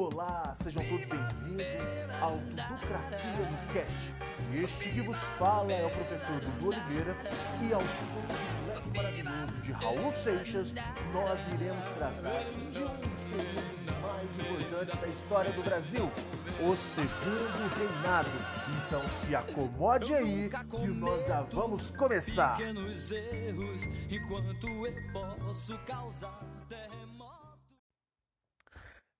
Olá, sejam todos bem-vindos ao Duducracia no Cast. Este que vos fala é o professor Dudu Oliveira e ao som do leque maravilhoso de Raul Seixas, nós iremos tratar de um dos períodos mais importantes da história do Brasil, o Segundo Reinado. Então se acomode aí que nós já vamos começar. pequenos erros enquanto eu posso causar.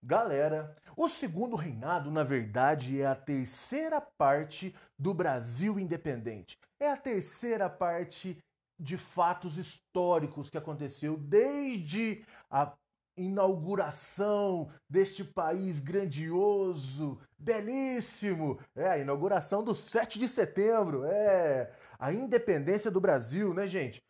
Galera, o segundo reinado, na verdade, é a terceira parte do Brasil independente. É a terceira parte de fatos históricos que aconteceu desde a inauguração deste país grandioso, belíssimo. É a inauguração do 7 de setembro, é a independência do Brasil, né, gente?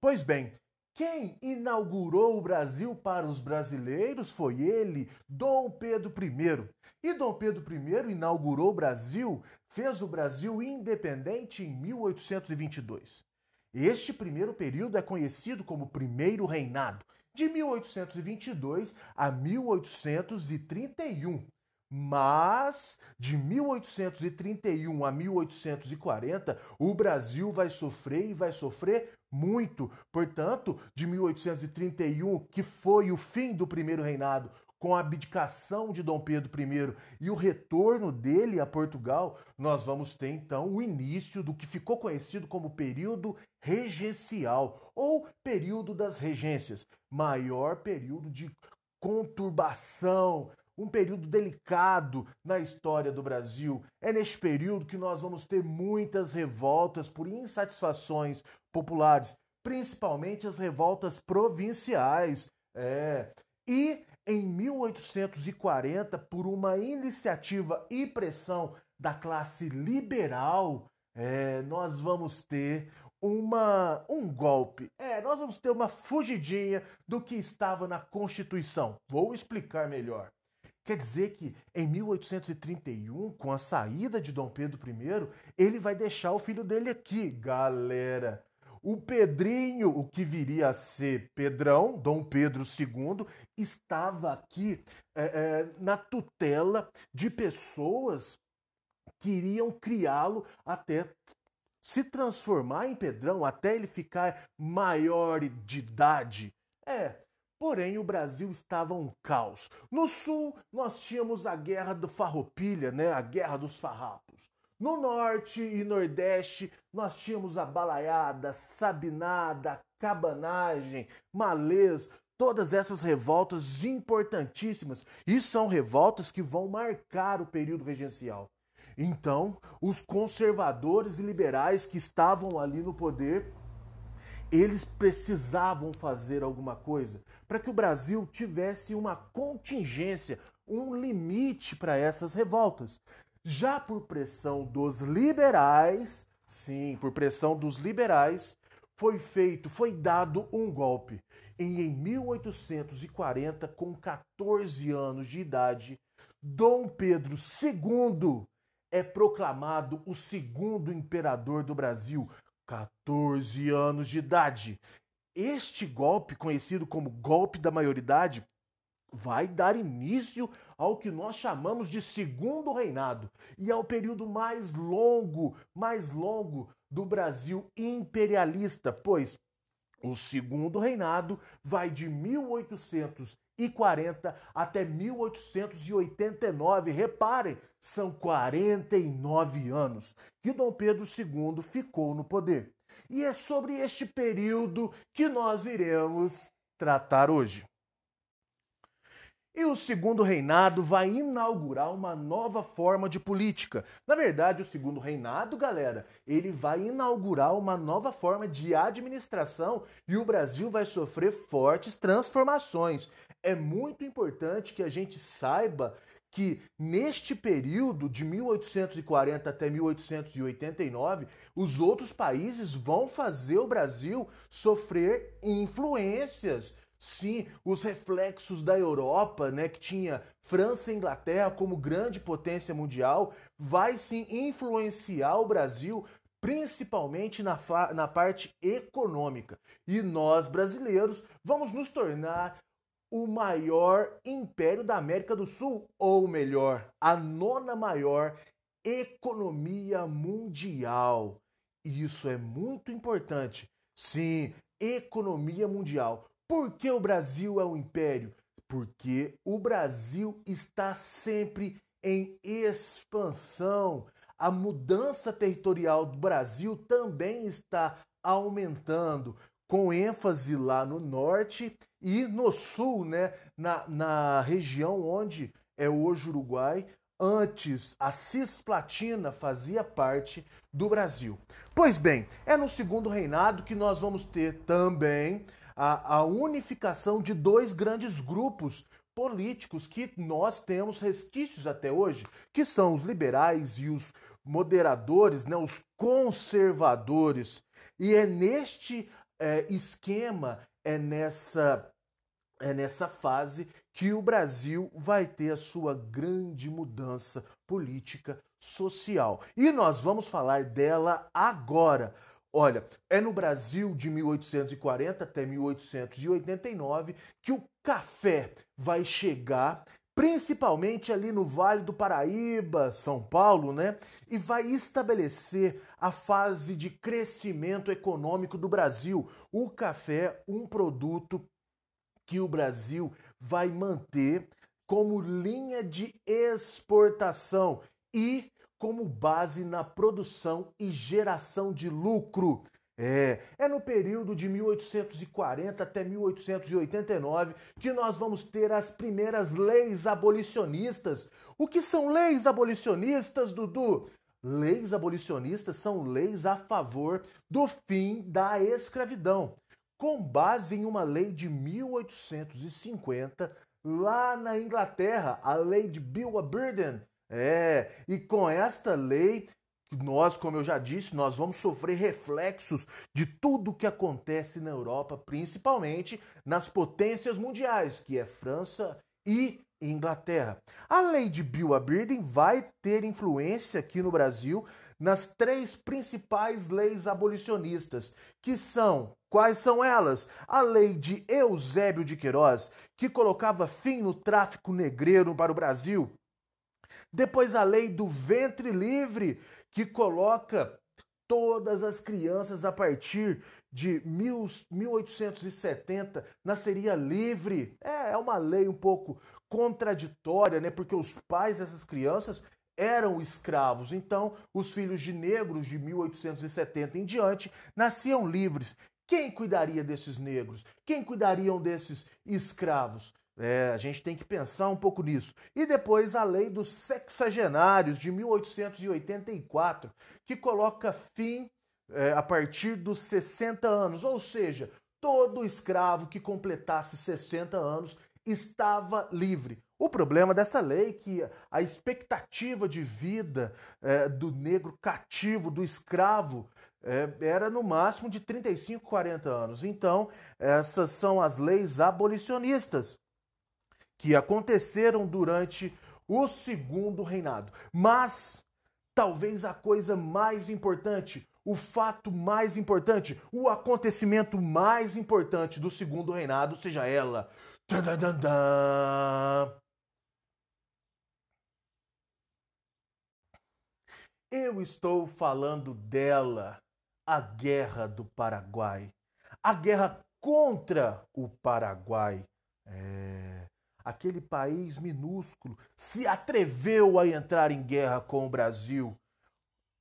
Pois bem, quem inaugurou o Brasil para os brasileiros foi ele, Dom Pedro I. E Dom Pedro I inaugurou o Brasil, fez o Brasil independente em 1822. Este primeiro período é conhecido como Primeiro Reinado, de 1822 a 1831. Mas de 1831 a 1840, o Brasil vai sofrer e vai sofrer muito. Portanto, de 1831, que foi o fim do primeiro reinado, com a abdicação de Dom Pedro I e o retorno dele a Portugal, nós vamos ter então o início do que ficou conhecido como período regencial ou período das regências, maior período de conturbação, um período delicado na história do Brasil. É neste período que nós vamos ter muitas revoltas por insatisfações populares, principalmente as revoltas provinciais. É. E em 1840, por uma iniciativa e pressão da classe liberal, é, nós vamos ter uma, um golpe. É, nós vamos ter uma fugidinha do que estava na Constituição. Vou explicar melhor. Quer dizer que em 1831, com a saída de Dom Pedro I, ele vai deixar o filho dele aqui, galera. O Pedrinho, o que viria a ser Pedrão, Dom Pedro II, estava aqui é, é, na tutela de pessoas que iriam criá-lo até se transformar em Pedrão, até ele ficar maior de idade. É, Porém, o Brasil estava um caos. No sul, nós tínhamos a guerra do Farroupilha, né? a guerra dos farrapos. No norte e nordeste, nós tínhamos a balaiada, sabinada, cabanagem, malês, todas essas revoltas importantíssimas. E são revoltas que vão marcar o período regencial. Então, os conservadores e liberais que estavam ali no poder eles precisavam fazer alguma coisa para que o Brasil tivesse uma contingência, um limite para essas revoltas. Já por pressão dos liberais, sim, por pressão dos liberais, foi feito, foi dado um golpe. E em 1840, com 14 anos de idade, Dom Pedro II é proclamado o segundo imperador do Brasil, 14 anos de idade. Este golpe, conhecido como golpe da maioridade, vai dar início ao que nós chamamos de segundo reinado e é o período mais longo, mais longo do Brasil imperialista, pois o segundo reinado vai de 1840 até 1889. Reparem, são 49 anos que Dom Pedro II ficou no poder. E é sobre este período que nós iremos tratar hoje. E o segundo reinado vai inaugurar uma nova forma de política. Na verdade, o segundo reinado, galera, ele vai inaugurar uma nova forma de administração e o Brasil vai sofrer fortes transformações. É muito importante que a gente saiba que neste período de 1840 até 1889, os outros países vão fazer o Brasil sofrer influências Sim, os reflexos da Europa, né, que tinha França e Inglaterra como grande potência mundial, vai sim influenciar o Brasil, principalmente na, na parte econômica. E nós, brasileiros, vamos nos tornar o maior império da América do Sul, ou melhor, a nona maior economia mundial. Isso é muito importante. Sim, economia mundial. Por que o Brasil é um império? Porque o Brasil está sempre em expansão. A mudança territorial do Brasil também está aumentando, com ênfase lá no norte e no sul, né, na, na região onde é hoje Uruguai. Antes, a Cisplatina fazia parte do Brasil. Pois bem, é no segundo reinado que nós vamos ter também a, a unificação de dois grandes grupos políticos que nós temos resquícios até hoje, que são os liberais e os moderadores, né, os conservadores. E é neste é, esquema, é nessa, é nessa fase que o Brasil vai ter a sua grande mudança política social. E nós vamos falar dela agora. Olha, é no Brasil de 1840 até 1889 que o café vai chegar, principalmente ali no Vale do Paraíba, São Paulo, né? E vai estabelecer a fase de crescimento econômico do Brasil. O café, um produto que o Brasil vai manter como linha de exportação e como base na produção e geração de lucro. É, é no período de 1840 até 1889 que nós vamos ter as primeiras leis abolicionistas. O que são leis abolicionistas, Dudu? Leis abolicionistas são leis a favor do fim da escravidão, com base em uma lei de 1850 lá na Inglaterra, a lei de Bill Burden, é, e com esta lei, nós, como eu já disse, nós vamos sofrer reflexos de tudo o que acontece na Europa, principalmente nas potências mundiais, que é França e Inglaterra. A lei de Bill Aberdeen vai ter influência aqui no Brasil nas três principais leis abolicionistas, que são quais são elas? A lei de Eusébio de Queiroz, que colocava fim no tráfico negreiro para o Brasil, depois a lei do ventre livre, que coloca todas as crianças a partir de 1870 nasceria livre. É, é uma lei um pouco contraditória, né? Porque os pais dessas crianças eram escravos. Então, os filhos de negros de 1870 em diante nasciam livres. Quem cuidaria desses negros? Quem cuidariam desses escravos? É, a gente tem que pensar um pouco nisso. E depois a lei dos sexagenários de 1884, que coloca fim é, a partir dos 60 anos, ou seja, todo escravo que completasse 60 anos estava livre. O problema dessa lei é que a expectativa de vida é, do negro cativo, do escravo, era no máximo de 35, 40 anos. Então, essas são as leis abolicionistas que aconteceram durante o segundo reinado. Mas talvez a coisa mais importante, o fato mais importante, o acontecimento mais importante do segundo reinado seja ela. Eu estou falando dela, a Guerra do Paraguai. A guerra contra o Paraguai. É aquele país minúsculo, se atreveu a entrar em guerra com o Brasil.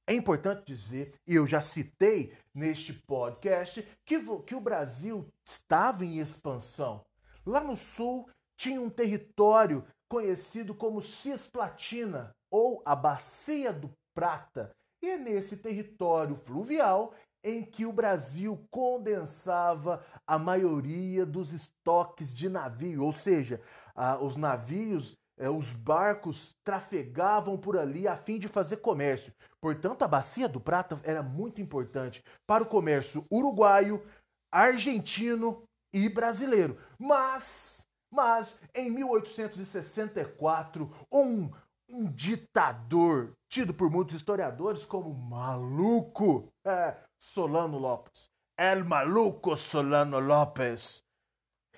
É importante dizer, e eu já citei neste podcast, que, que o Brasil estava em expansão. Lá no sul tinha um território conhecido como Cisplatina, ou a Bacia do Prata. E é nesse território fluvial em que o Brasil condensava a maioria dos estoques de navio, ou seja, os navios, eh, os barcos trafegavam por ali a fim de fazer comércio. Portanto, a Bacia do Prata era muito importante para o comércio uruguaio, argentino e brasileiro. Mas, mas em 1864, um um ditador tido por muitos historiadores como maluco, é, Solano Lopes. El maluco Solano Lopes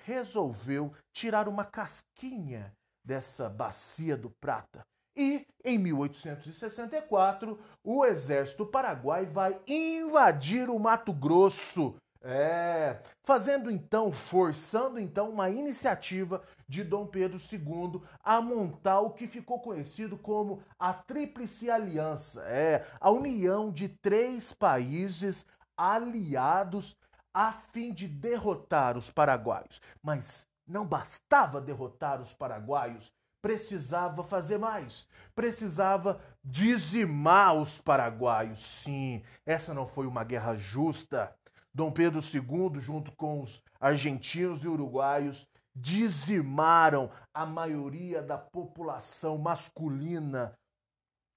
resolveu tirar uma casquinha dessa bacia do prata. E em 1864, o exército paraguai vai invadir o Mato Grosso. É, fazendo então, forçando então uma iniciativa de Dom Pedro II a montar o que ficou conhecido como a Tríplice Aliança, é a união de três países aliados a fim de derrotar os paraguaios. Mas não bastava derrotar os paraguaios, precisava fazer mais. Precisava dizimar os paraguaios. Sim, essa não foi uma guerra justa. Dom Pedro II, junto com os argentinos e uruguaios, dizimaram a maioria da população masculina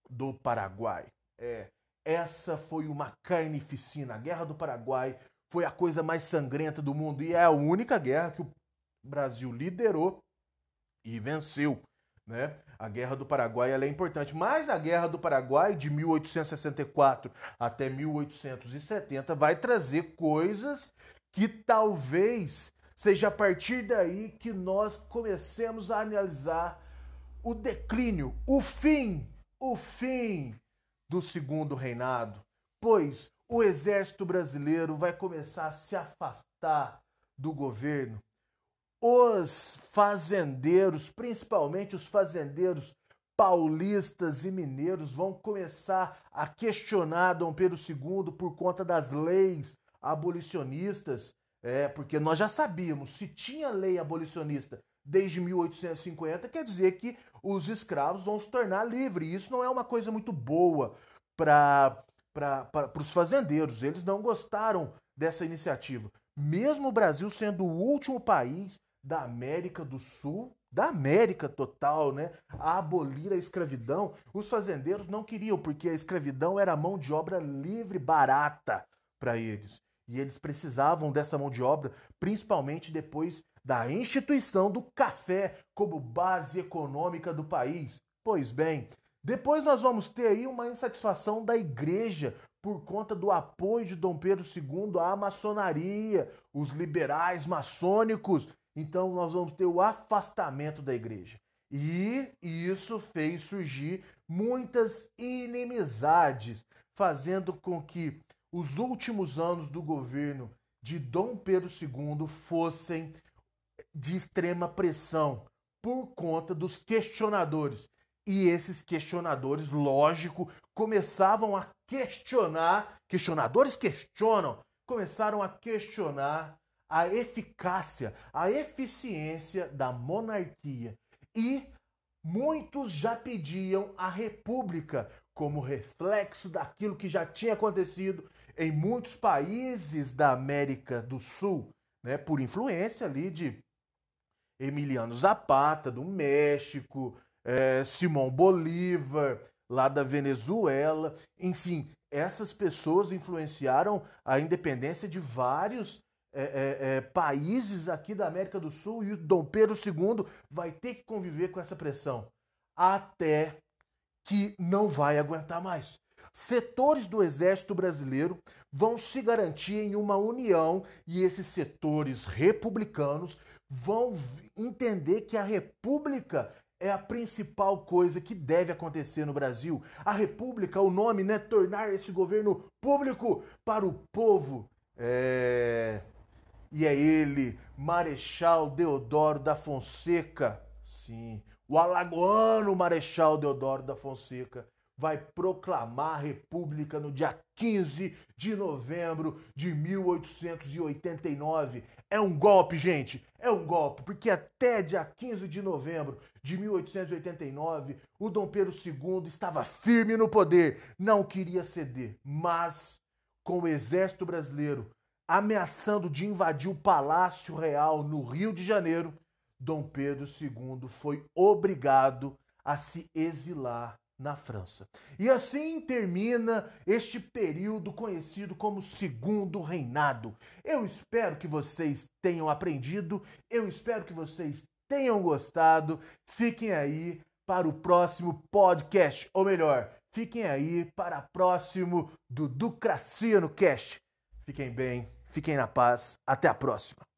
do Paraguai. É, essa foi uma carnificina. A Guerra do Paraguai foi a coisa mais sangrenta do mundo e é a única guerra que o Brasil liderou e venceu. Né? A Guerra do Paraguai é importante, mas a Guerra do Paraguai de 1864 até 1870 vai trazer coisas que talvez seja a partir daí que nós comecemos a analisar o declínio, o fim, o fim do segundo reinado, pois o exército brasileiro vai começar a se afastar do governo os fazendeiros, principalmente os fazendeiros paulistas e mineiros, vão começar a questionar Dom Pedro II por conta das leis abolicionistas, é, porque nós já sabíamos, se tinha lei abolicionista desde 1850, quer dizer que os escravos vão se tornar livres. E isso não é uma coisa muito boa para os fazendeiros. Eles não gostaram dessa iniciativa. Mesmo o Brasil sendo o último país da América do Sul, da América total, né, a abolir a escravidão, os fazendeiros não queriam, porque a escravidão era mão de obra livre, barata para eles. E eles precisavam dessa mão de obra, principalmente depois da instituição do café como base econômica do país. Pois bem, depois nós vamos ter aí uma insatisfação da igreja por conta do apoio de Dom Pedro II à maçonaria, os liberais maçônicos então nós vamos ter o afastamento da igreja. E isso fez surgir muitas inimizades, fazendo com que os últimos anos do governo de Dom Pedro II fossem de extrema pressão por conta dos questionadores. E esses questionadores, lógico, começavam a questionar, questionadores questionam, começaram a questionar a eficácia, a eficiência da monarquia. E muitos já pediam a república como reflexo daquilo que já tinha acontecido em muitos países da América do Sul, né, por influência ali de Emiliano Zapata, do México, é, Simão Bolívar, lá da Venezuela, enfim, essas pessoas influenciaram a independência de vários é, é, países aqui da América do Sul e o Dom Pedro II vai ter que conviver com essa pressão até que não vai aguentar mais. Setores do exército brasileiro vão se garantir em uma união e esses setores republicanos vão entender que a república é a principal coisa que deve acontecer no Brasil. A república, o nome, né, tornar esse governo público para o povo. É e é ele, Marechal Deodoro da Fonseca. Sim, o alagoano Marechal Deodoro da Fonseca vai proclamar a República no dia 15 de novembro de 1889. É um golpe, gente, é um golpe, porque até dia 15 de novembro de 1889, o Dom Pedro II estava firme no poder, não queria ceder, mas com o exército brasileiro ameaçando de invadir o Palácio Real no Rio de Janeiro, Dom Pedro II foi obrigado a se exilar na França. E assim termina este período conhecido como Segundo Reinado. Eu espero que vocês tenham aprendido, eu espero que vocês tenham gostado. Fiquem aí para o próximo podcast, ou melhor, fiquem aí para o próximo do no Cast. Fiquem bem. Fiquem na paz. Até a próxima.